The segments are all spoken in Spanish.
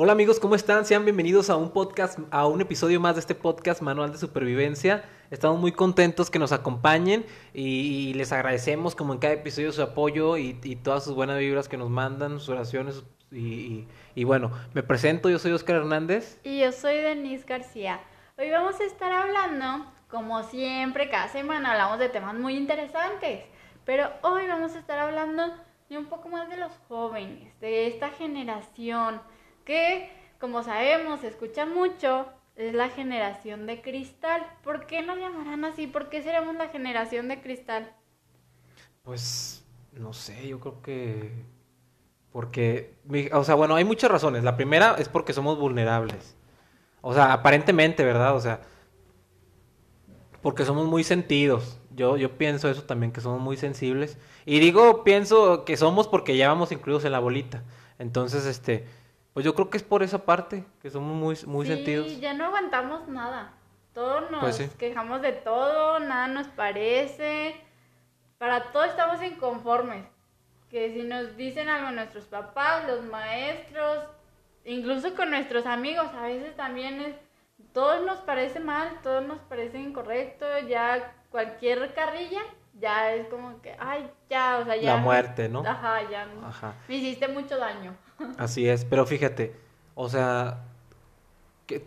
Hola amigos, ¿cómo están? Sean bienvenidos a un podcast, a un episodio más de este podcast Manual de Supervivencia. Estamos muy contentos que nos acompañen y, les agradecemos como en cada episodio su apoyo y, todas sus buenas vibras que nos mandan, sus oraciones y, y bueno, me presento, yo soy Oscar Hernández. Y yo soy Denise García. Hoy vamos a estar hablando, como siempre, cada semana hablamos de temas muy interesantes, pero hoy vamos a estar hablando de un poco más de los jóvenes, de esta generación que, como sabemos, se escucha mucho, es la generación de cristal. ¿Por qué nos llamarán así? ¿Por qué seremos la generación de cristal? Pues, no sé, yo creo que... Porque, o sea, bueno, hay muchas razones. La primera es porque somos vulnerables. O sea, aparentemente, ¿verdad? O sea, porque somos muy sentidos. Yo, yo pienso eso también, que somos muy sensibles. Y digo, pienso que somos porque ya vamos incluidos en la bolita. Entonces, este, pues yo creo que es por esa parte, que somos muy, muy sí, sentidos. ya no aguantamos nada. Todos nos pues quejamos de todo, nada nos parece. Para todo estamos inconformes. Que si nos dicen algo nuestros papás, los maestros, incluso con nuestros amigos, a veces también es, todo nos parece mal, todo nos parece incorrecto, ya cualquier carrilla ya es como que, ay, ya, o sea, ya. La muerte, ¿no? Ajá, ya. Ajá. Me hiciste mucho daño. Así es, pero fíjate, o sea,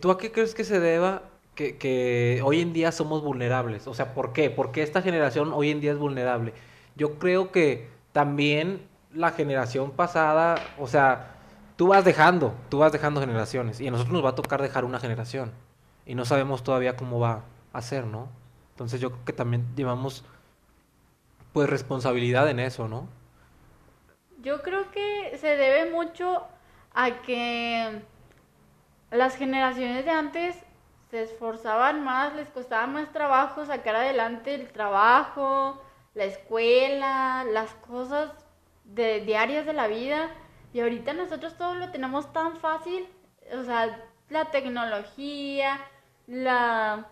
¿tú a qué crees que se deba que, que, hoy en día somos vulnerables? O sea, ¿por qué? ¿Por qué esta generación hoy en día es vulnerable? Yo creo que también la generación pasada, o sea, tú vas dejando, tú vas dejando generaciones y a nosotros nos va a tocar dejar una generación y no sabemos todavía cómo va a ser, ¿no? Entonces yo creo que también llevamos pues responsabilidad en eso, ¿no? Yo creo que se debe mucho a que las generaciones de antes se esforzaban más, les costaba más trabajo sacar adelante el trabajo, la escuela, las cosas de, diarias de la vida. Y ahorita nosotros todo lo tenemos tan fácil, o sea, la tecnología, la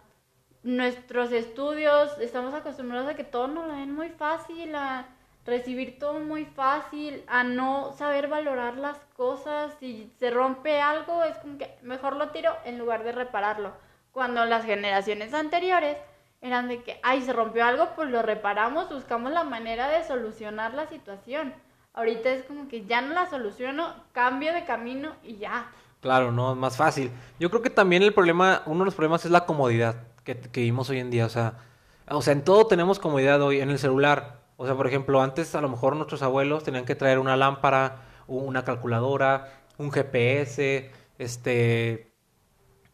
nuestros estudios, estamos acostumbrados a que todo nos lo den muy fácil, a recibir todo muy fácil, a no saber valorar las cosas. Si se rompe algo, es como que mejor lo tiro en lugar de repararlo. Cuando las generaciones anteriores eran de que, ay, se rompió algo, pues lo reparamos, buscamos la manera de solucionar la situación. Ahorita es como que ya no la soluciono, cambio de camino y ya. Claro, no, es más fácil. Yo creo que también el problema, uno de los problemas es la comodidad que, vivimos hoy en día. O sea, o sea, en todo tenemos comodidad hoy, en el celular. O sea, por ejemplo, antes a lo mejor nuestros abuelos tenían que traer una lámpara, una calculadora, un GPS, este,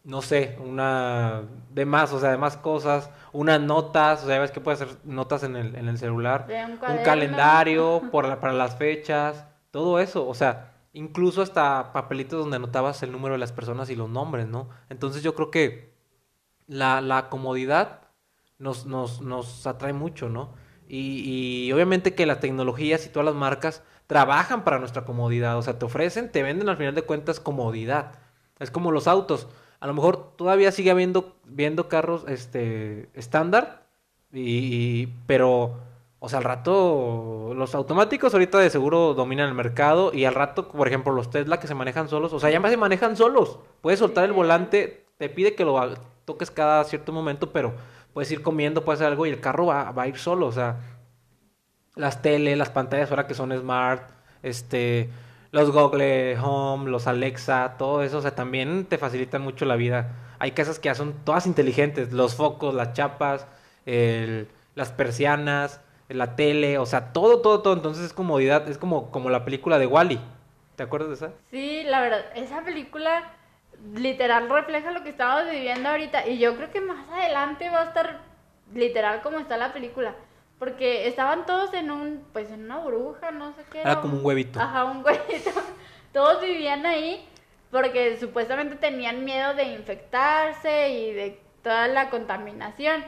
no sé, una, de más, o sea, de más cosas, unas notas, o sea, ves que puedes hacer notas en el, en el celular, un, calendario por para las fechas, todo eso, o sea, incluso hasta papelitos donde anotabas el número de las personas y los nombres, ¿no? Entonces yo creo que la, la comodidad nos, nos, nos atrae mucho, ¿no? Y, y, obviamente que las tecnologías y todas las marcas trabajan para nuestra comodidad, o sea, te ofrecen, te venden al final de cuentas comodidad. Es como los autos. A lo mejor todavía sigue habiendo viendo carros este estándar y, pero o sea, al rato los automáticos ahorita de seguro dominan el mercado y al rato, por ejemplo, los Tesla que se manejan solos, o sea, ya más se manejan solos. Puedes soltar el volante, te pide que lo toques cada cierto momento, pero puedes ir comiendo, puedes hacer algo y el carro va, va a ir solo. O sea, las tele, las pantallas ahora que son smart, este, los Google Home, los Alexa, todo eso, o sea, también te facilitan mucho la vida. Hay casas que ya son todas inteligentes, los focos, las chapas, el, las persianas, la tele, o sea, todo, todo, todo. Entonces es comodidad, es como, como la película de Wally. ¿Te acuerdas de esa? Sí, la verdad, esa película literal refleja lo que estamos viviendo ahorita y yo creo que más adelante va a estar literal como está la película. Porque estaban todos en un, pues en una burbuja, no sé qué. Era, como un huevito. Ajá, un huevito. Todos vivían ahí porque supuestamente tenían miedo de infectarse y de toda la contaminación.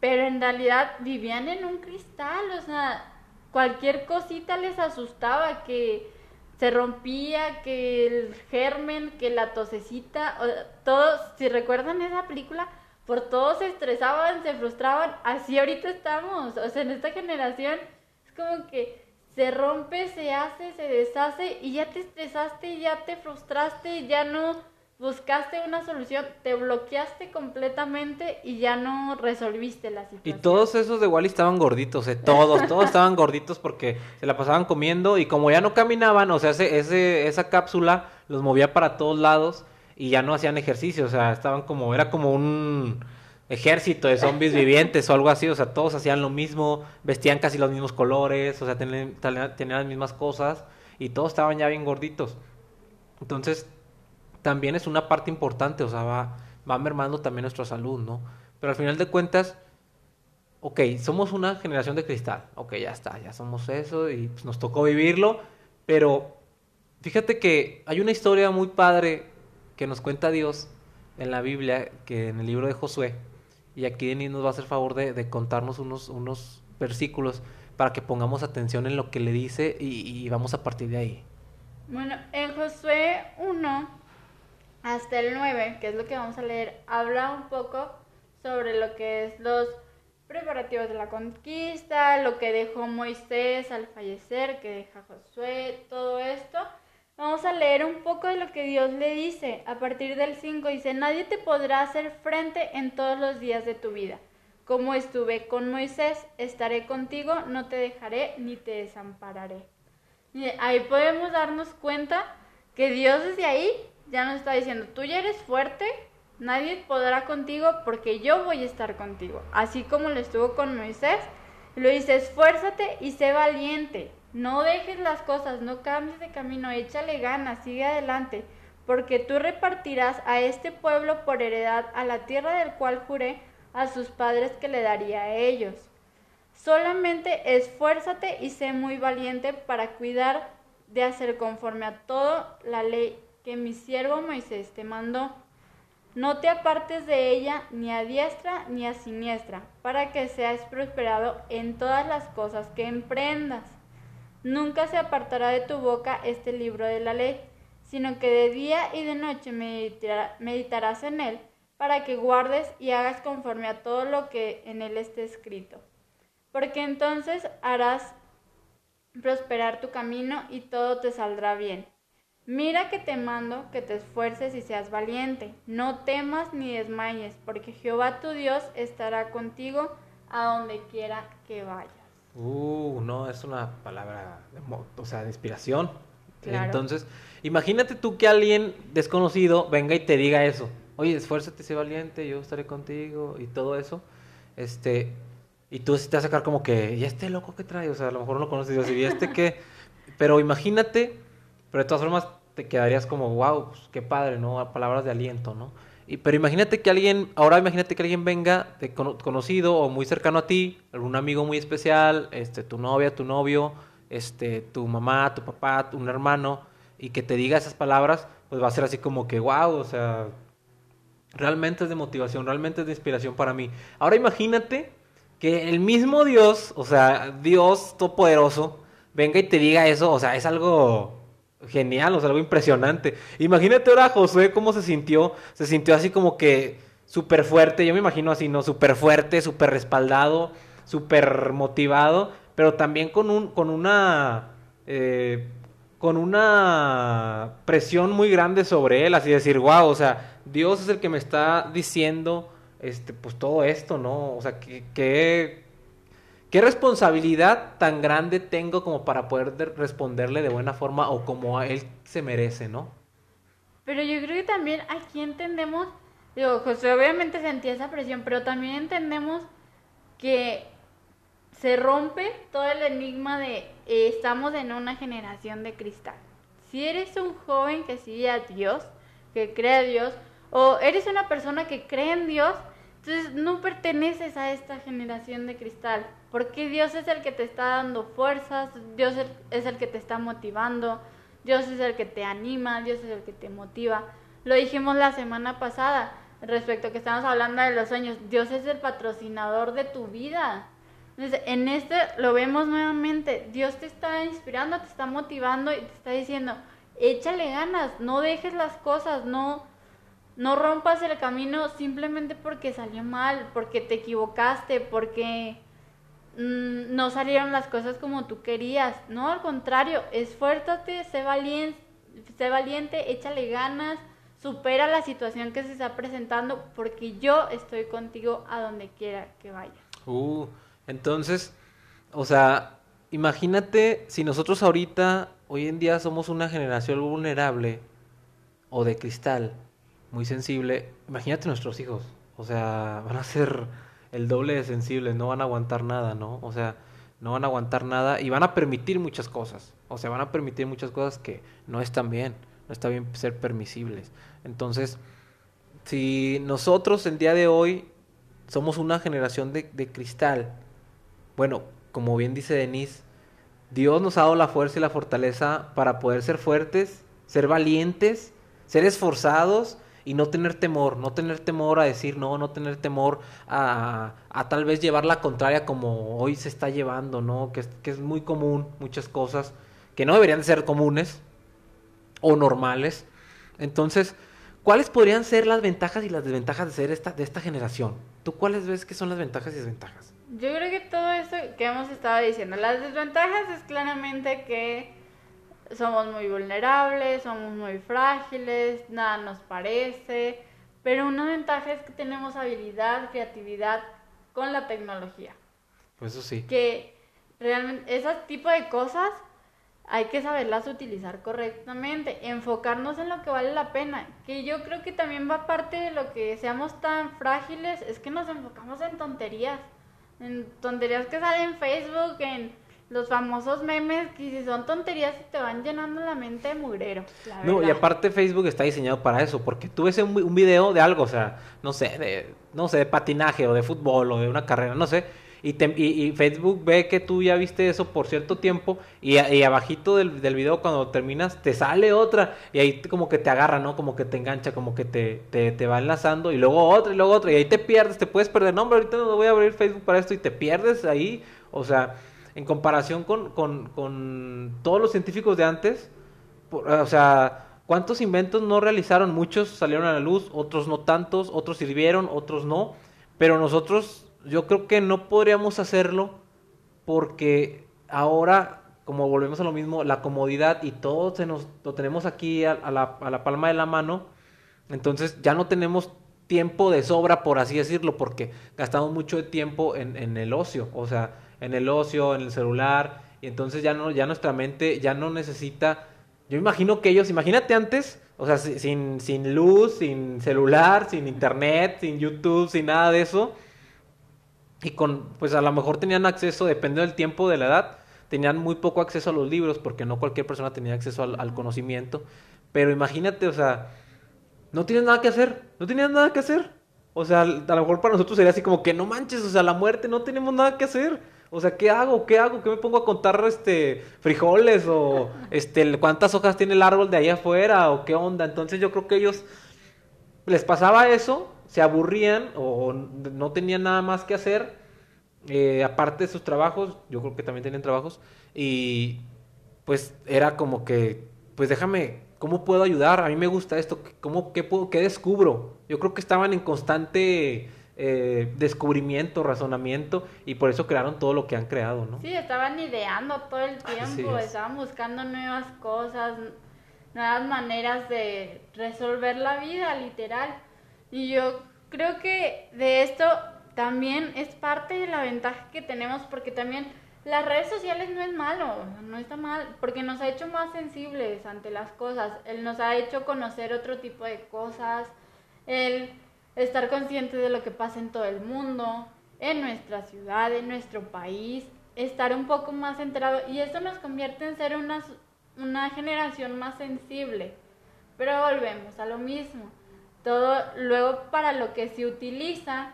Pero en realidad vivían en un cristal, o sea, cualquier cosita les asustaba que se rompía, que el germen, que la tosecita, todos, si recuerdan esa película, por todos se estresaban, se frustraban, así ahorita estamos, o sea, en esta generación es como que se rompe, se hace, se deshace y ya te estresaste, ya te frustraste, ya no buscaste una solución, te bloqueaste completamente y ya no resolviste la situación. Y todos esos de Wally estaban gorditos, eh, todos, todos estaban gorditos porque se la pasaban comiendo y como ya no caminaban, o sea, ese, ese, esa cápsula los movía para todos lados y ya no hacían ejercicio, o sea, estaban como, era como un ejército de zombies vivientes o algo así, o sea, todos hacían lo mismo, vestían casi los mismos colores, o sea, tenían, tenían las mismas cosas y todos estaban ya bien gorditos. Entonces, también es una parte importante, o sea, va, va mermando también nuestra salud, ¿no? Pero al final de cuentas, ok, somos una generación de cristal, ok, ya está, ya somos eso y pues, nos tocó vivirlo, pero fíjate que hay una historia muy padre que nos cuenta Dios en la Biblia, que en el libro de Josué, y aquí Denis nos va a hacer favor de, contarnos unos, unos versículos para que pongamos atención en lo que le dice y, y vamos a partir de ahí. Bueno, en Josué 1, hasta el 9, que es lo que vamos a leer, habla un poco sobre lo que es los preparativos de la conquista, lo que dejó Moisés al fallecer, que deja Josué, todo esto. Vamos a leer un poco de lo que Dios le dice. A partir del 5 dice, nadie te podrá hacer frente en todos los días de tu vida. Como estuve con Moisés, estaré contigo, no te dejaré ni te desampararé. Y ahí podemos darnos cuenta que Dios desde ahí ya nos está diciendo, tú ya eres fuerte, nadie podrá contigo porque yo voy a estar contigo. Así como lo estuvo con Moisés, lo dice, esfuérzate y sé valiente. No dejes las cosas, no cambies de camino, échale ganas, sigue adelante, porque tú repartirás a este pueblo por heredad a la tierra del cual juré a sus padres que le daría a ellos. Solamente esfuérzate y sé muy valiente para cuidar de hacer conforme a toda la ley que mi siervo Moisés te mandó. No te apartes de ella ni a diestra ni a siniestra, para que seas prosperado en todas las cosas que emprendas. Nunca se apartará de tu boca este libro de la ley, sino que de día y de noche meditarás en él, para que guardes y hagas conforme a todo lo que en él esté escrito. Porque entonces harás prosperar tu camino y todo te saldrá bien. Mira que te mando que te esfuerces y seas valiente. No temas ni desmayes, porque Jehová tu Dios estará contigo a donde quiera que vayas. Uh, no, es una palabra, de, o sea, de inspiración. Entonces, imagínate tú que alguien desconocido venga y te diga eso. Oye, esfuérzate, sé valiente, yo estaré contigo y todo eso. Este, y tú te vas a sacar como que, ¿y este loco que trae? O sea, a lo mejor no conoces y este qué? Pero imagínate pero de todas formas te quedarías como, wow, pues, qué padre, ¿no? Palabras de aliento, ¿no? Y, pero imagínate que alguien, ahora imagínate que alguien venga de conocido o muy cercano a ti, algún amigo muy especial, este, tu novia, tu novio, este, tu mamá, tu papá, un hermano, y que te diga esas palabras, pues va a ser así como que, wow, o sea, realmente es de motivación, realmente es de inspiración para mí. Ahora imagínate que el mismo Dios, o sea, Dios todopoderoso, venga y te diga eso, o sea, es algo genial, o sea, algo impresionante. Imagínate ahora Josué cómo se sintió, se sintió así como que súper fuerte, yo me imagino así, ¿no? Súper fuerte, súper respaldado, súper motivado, pero también con, un, con una... Eh, con una presión muy grande sobre él, así decir, wow, o sea, Dios es el que me está diciendo, este, pues todo esto, ¿no? O sea, que ¿Qué responsabilidad tan grande tengo como para poder responderle de buena forma o como a él se merece, no? Pero yo creo que también aquí entendemos, digo, José obviamente sentía esa presión, pero también entendemos que se rompe todo el enigma de eh, estamos en una generación de cristal. Si eres un joven que sigue a Dios, que cree a Dios, o eres una persona que cree en Dios, entonces no perteneces a esta generación de cristal, porque Dios es el que te está dando fuerzas, Dios es el que te está motivando, Dios es el que te anima, Dios es el que te motiva. Lo dijimos la semana pasada respecto a que estamos hablando de los sueños, Dios es el patrocinador de tu vida. Entonces, en este lo vemos nuevamente, Dios te está inspirando, te está motivando y te está diciendo, échale ganas, no dejes las cosas, no no rompas el camino simplemente porque salió mal, porque te equivocaste, porque mm, no salieron las cosas como tú querías. No, al contrario, esfuérzate, sé valiente, sé valiente, échale ganas, supera la situación que se está presentando porque yo estoy contigo a donde quiera que vayas. Uh, entonces, o sea, imagínate si nosotros ahorita, hoy en día somos una generación vulnerable o de cristal, muy sensible, imagínate nuestros hijos, o sea, van a ser el doble de sensibles, no van a aguantar nada, ¿no? O sea, no van a aguantar nada y van a permitir muchas cosas, o sea, van a permitir muchas cosas que no están bien, no está bien ser permisibles. Entonces, si nosotros el día de hoy somos una generación de, de cristal, bueno, como bien dice Denise, Dios nos ha dado la fuerza y la fortaleza para poder ser fuertes, ser valientes, ser esforzados y no tener temor, no tener temor a decir no, no tener temor a, a tal vez llevar la contraria como hoy se está llevando, ¿no? Que que es muy común, muchas cosas que no deberían ser comunes o normales. Entonces, ¿cuáles podrían ser las ventajas y las desventajas de ser esta, de esta generación? ¿Tú cuáles ves que son las ventajas y desventajas? Yo creo que todo eso que hemos estado diciendo, las desventajas es claramente que somos muy vulnerables, somos muy frágiles, nada nos parece, pero una ventaja es que tenemos habilidad, creatividad con la tecnología. Pues eso sí. Que realmente ese tipo de cosas hay que saberlas utilizar correctamente, enfocarnos en lo que vale la pena, que yo creo que también va parte de lo que seamos tan frágiles, es que nos enfocamos en tonterías, en tonterías que salen en Facebook, en los famosos memes, que si son tonterías te van llenando la mente de mugrero. no, y aparte Facebook está diseñado para eso, porque tú ves un, un video de algo, o sea, no sé, de, no sé, de patinaje o de fútbol o de una carrera, no sé, y, y, Facebook ve que tú ya viste eso por cierto tiempo y, y abajito del, del, video cuando terminas te sale otra y ahí como que te agarra, ¿no? Como que te engancha, como que te, te, te va enlazando y luego otra y luego otra y ahí te pierdes, te puedes perder. No, hombre, ahorita no voy a abrir Facebook para esto y te pierdes ahí. O sea, en comparación con, con, con todos los científicos de antes, o sea... ¿Cuántos inventos no realizaron? Muchos salieron a la luz, otros no tantos, otros sirvieron, otros no. Pero nosotros yo creo que no podríamos hacerlo porque ahora, como volvemos a lo mismo, la comodidad y todo se nos, lo tenemos aquí a, la, a, la, palma de la mano, entonces ya no tenemos tiempo de sobra, por así decirlo, porque gastamos mucho tiempo en, en el ocio, o sea, en el ocio, en el celular, y entonces ya, no, ya nuestra mente ya no necesita... Yo imagino que ellos, imagínate antes, o sea, sin, sin luz, sin celular, sin internet, sin YouTube, sin nada de eso, y con, pues a lo mejor tenían acceso, dependiendo del tiempo de la edad, tenían muy poco acceso a los libros, porque no cualquier persona tenía acceso al, al conocimiento. Pero imagínate, o sea, no tienes nada que hacer, no tenías nada que hacer. O sea, a lo mejor para nosotros sería así como que no manches, o sea, la muerte, no tenemos nada que hacer. O sea, ¿qué hago? ¿Qué hago? ¿Qué me pongo a contar este frijoles? O este cuántas hojas tiene el árbol de ahí afuera? ¿O qué onda? Entonces yo creo que ellos les pasaba eso se aburrían o no tenían nada más que hacer, eh, aparte de sus trabajos, yo creo que también tenían trabajos, y pues era como que, pues déjame, ¿cómo puedo ayudar? A mí me gusta esto, ¿cómo, qué, puedo, qué descubro? Yo creo que estaban en constante eh, descubrimiento, razonamiento, y por eso crearon todo lo que han creado, ¿no? Sí, estaban ideando todo el tiempo, estaban buscando nuevas cosas, nuevas maneras de resolver la vida, literal. Y yo creo que de esto también es parte de la ventaja que tenemos porque también las redes sociales no es malo, no está mal, porque nos ha hecho más sensibles ante las cosas, él nos ha hecho conocer otro tipo de cosas, el estar consciente de lo que pasa en todo el mundo, en nuestra ciudad, en nuestro país, estar un poco más enterado y eso nos convierte en ser una, una generación más sensible. Pero volvemos a lo mismo todo luego para lo que se utiliza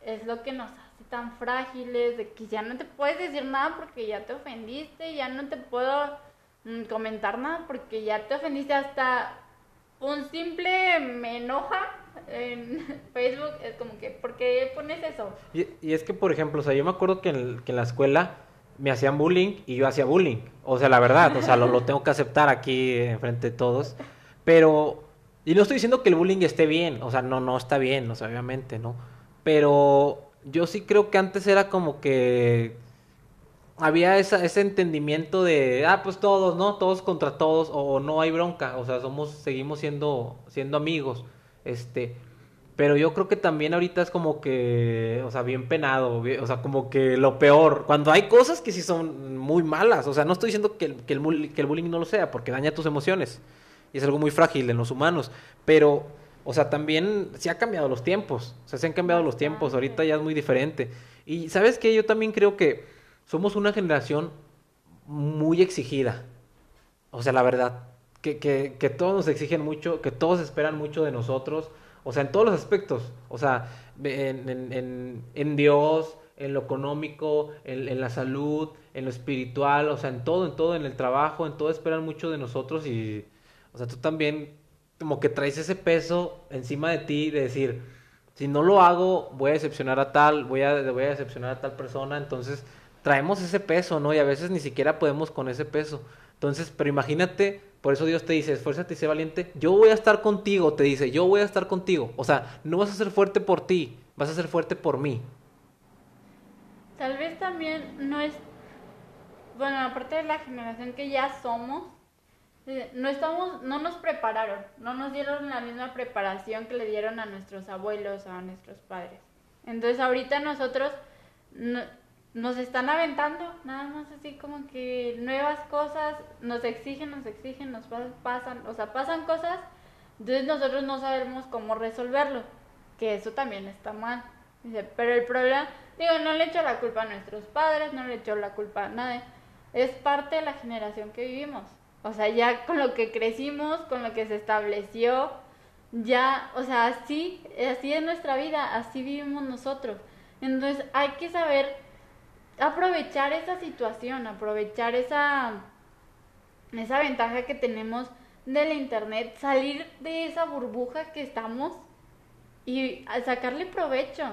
es lo que nos hace tan frágiles, de que ya no te puedes decir nada porque ya te ofendiste, ya no te puedo mm, comentar nada porque ya te ofendiste hasta un simple me enoja en Facebook, es como que, ¿por qué pones eso? Y, y es que, por ejemplo, o sea, yo me acuerdo que en, que en la escuela me hacían bullying y yo hacía bullying, o sea, la verdad, o sea, lo, lo tengo que aceptar aquí enfrente de todos, pero y no estoy diciendo que el bullying esté bien, o sea, no, no está bien, o sea, obviamente, ¿no? Pero yo sí creo que antes era como que había esa, ese entendimiento de, ah, pues todos, ¿no? Todos contra todos, o no hay bronca, o sea, somos, seguimos siendo, siendo amigos, este, pero yo creo que también ahorita es como que, o sea, bien penado, o sea, como que lo peor, cuando hay cosas que sí son muy malas, o sea, no estoy diciendo que, que, el, que el bullying no lo sea, porque daña tus emociones, y es algo muy frágil en los humanos, pero, o sea, también se ha cambiado los tiempos, o sea, se han cambiado los tiempos, ahorita ya es muy diferente, y sabes que yo también creo que somos una generación muy exigida. O sea, la verdad, que, que, que, todos nos exigen mucho, que todos esperan mucho de nosotros. O sea, en todos los aspectos. O sea, en, en, en, Dios, en lo económico, en, en, la salud, en lo espiritual, o sea, en todo, en todo, en el trabajo, en todo esperan mucho de nosotros y, o sea, tú también como que traes ese peso encima de ti de decir, si no lo hago, voy a decepcionar a tal, voy a, voy a decepcionar a tal persona, entonces traemos ese peso, ¿no? Y a veces ni siquiera podemos con ese peso. Entonces, pero imagínate, por eso Dios te dice, esfuérzate y sé valiente, yo voy a estar contigo, te dice, yo voy a estar contigo. O sea, no vas a ser fuerte por ti, vas a ser fuerte por mí. Tal vez también no es, bueno, aparte de la generación que ya somos, eh, no estamos, no nos prepararon, no nos dieron la misma preparación que le dieron a nuestros abuelos a nuestros padres. Entonces ahorita nosotros nos están aventando, nada más así como que nuevas cosas, nos exigen, nos exigen, nos pasan, o sea, pasan cosas, entonces nosotros no sabemos cómo resolverlo, que eso también está mal. Dice, pero el problema, digo, no le echo la culpa a nuestros padres, no le echo la culpa a nadie, es parte de la generación que vivimos. O sea, ya con lo que crecimos, con lo que se estableció, ya, o sea, así, así es nuestra vida, así vivimos nosotros. Entonces hay que saber aprovechar esa situación, aprovechar esa, esa ventaja que tenemos del internet, salir de esa burbuja que estamos y sacarle provecho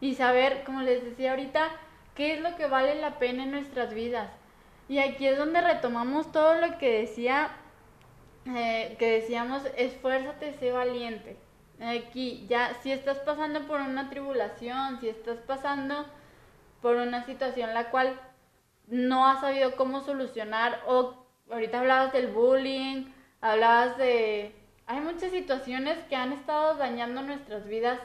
y saber, como les decía ahorita, qué es lo que vale la pena en nuestras vidas. Y aquí es donde retomamos todo lo que decía, eh, que decíamos, esfuérzate, sé valiente. Aquí, ya, si estás pasando por una tribulación, si estás pasando por una situación la cual no has sabido cómo solucionar o ahorita hablabas del bullying, hablabas de... Hay muchas situaciones que han estado dañando nuestras vidas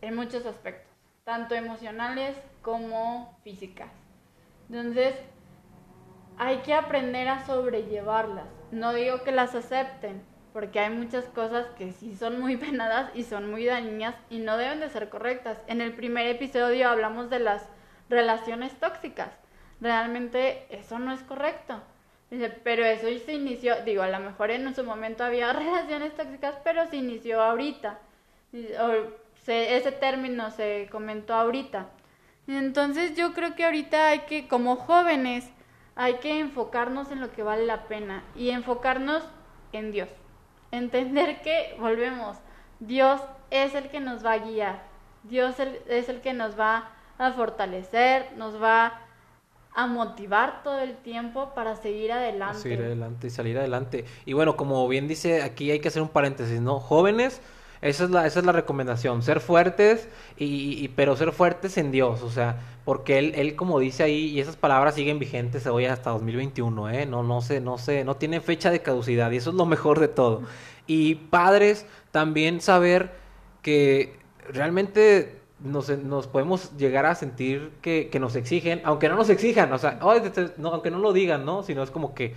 en muchos aspectos, tanto emocionales como físicas. Entonces, hay que aprender a sobrellevarlas. No digo que las acepten, porque hay muchas cosas que sí son muy penadas y son muy dañinas y no deben de ser correctas. En el primer episodio hablamos de las relaciones tóxicas. Realmente eso no es correcto. Dice, pero eso se inició, digo, a lo mejor en su momento había relaciones tóxicas, pero se inició ahorita. O ese término se comentó ahorita. Entonces yo creo que ahorita hay que, como jóvenes, hay que enfocarnos en lo que vale la pena y enfocarnos en Dios. Entender que, volvemos, Dios es el que nos va a guiar. Dios es el que nos va a fortalecer, nos va a motivar todo el tiempo para seguir adelante. Seguir adelante y salir adelante. Y bueno, como bien dice, aquí hay que hacer un paréntesis, ¿no? Jóvenes, esa es la, esa es la recomendación, ser fuertes, y, pero ser fuertes en Dios, o sea, porque él, él como dice ahí, y esas palabras siguen vigentes hoy hasta 2021, ¿eh? No, no sé, no sé, no tienen fecha de caducidad, y eso es lo mejor de todo. Y padres, también saber que realmente nos, podemos llegar a sentir que, que, nos exigen, aunque no nos exijan, o sea, no, aunque no lo digan, ¿no? Sino es como que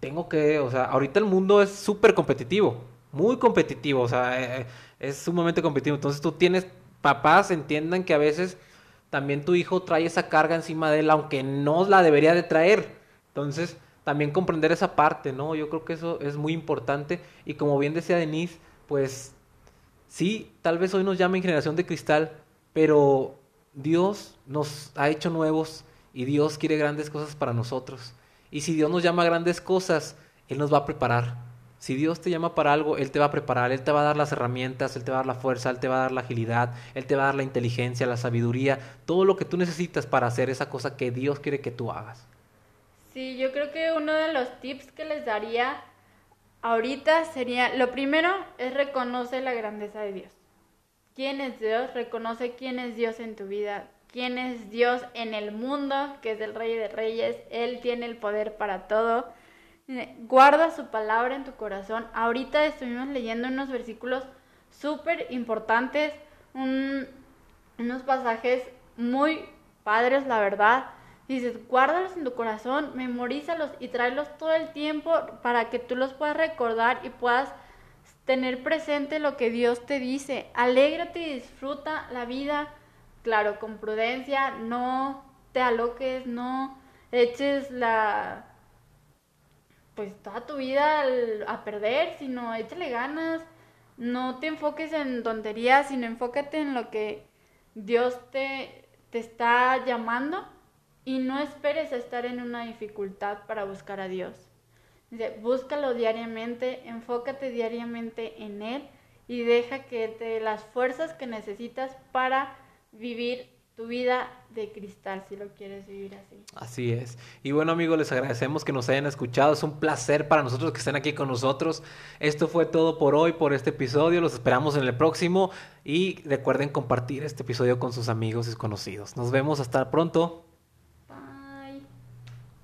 tengo que, o sea, ahorita el mundo es súper competitivo, muy competitivo, o sea, eh, eh, es sumamente competitivo. Entonces tú tienes, papás entiendan que a veces también tu hijo trae esa carga encima de él, aunque no la debería de traer. Entonces, también comprender esa parte, ¿no? Yo creo que eso es muy importante. Y como bien decía Denise, pues sí, tal vez hoy nos llamen generación de cristal, pero Dios nos ha hecho nuevos y Dios quiere grandes cosas para nosotros. Y si Dios nos llama a grandes cosas, Él nos va a preparar. Si Dios te llama para algo, Él te va a preparar, Él te va a dar las herramientas, Él te va a dar la fuerza, Él te va a dar la agilidad, Él te va a dar la inteligencia, la sabiduría, todo lo que tú necesitas para hacer esa cosa que Dios quiere que tú hagas. Sí, yo creo que uno de los tips que les daría ahorita sería, lo primero es reconocer la grandeza de Dios quién es Dios, reconoce quién es Dios en tu vida, quién es Dios en el mundo, que es el Rey de Reyes. Él tiene el poder para todo. Guarda su palabra en tu corazón. Ahorita estuvimos leyendo unos versículos súper importantes, unos pasajes muy padres, la verdad. Dices, guárdalos en tu corazón, memorízalos y tráelos todo el tiempo para que tú los puedas recordar y puedas tener presente lo que Dios te dice. Alégrate y disfruta la vida, claro, con prudencia, no te aloques, no eches la pues toda tu vida a perder, sino échale ganas, no te enfoques en tonterías, sino enfócate en lo que Dios te, te está llamando y no esperes a estar en una dificultad para buscar a Dios. Dice, búscalo diariamente, enfócate diariamente en Él y deja que te dé las fuerzas que necesitas para vivir tu vida de cristal si lo quieres vivir así. Así es. Y bueno amigos, les agradecemos que nos hayan escuchado. Es un placer para nosotros que estén aquí con nosotros. Esto fue todo por hoy, por este episodio. Los esperamos en el próximo y recuerden compartir este episodio con sus amigos y conocidos. Nos vemos hasta pronto.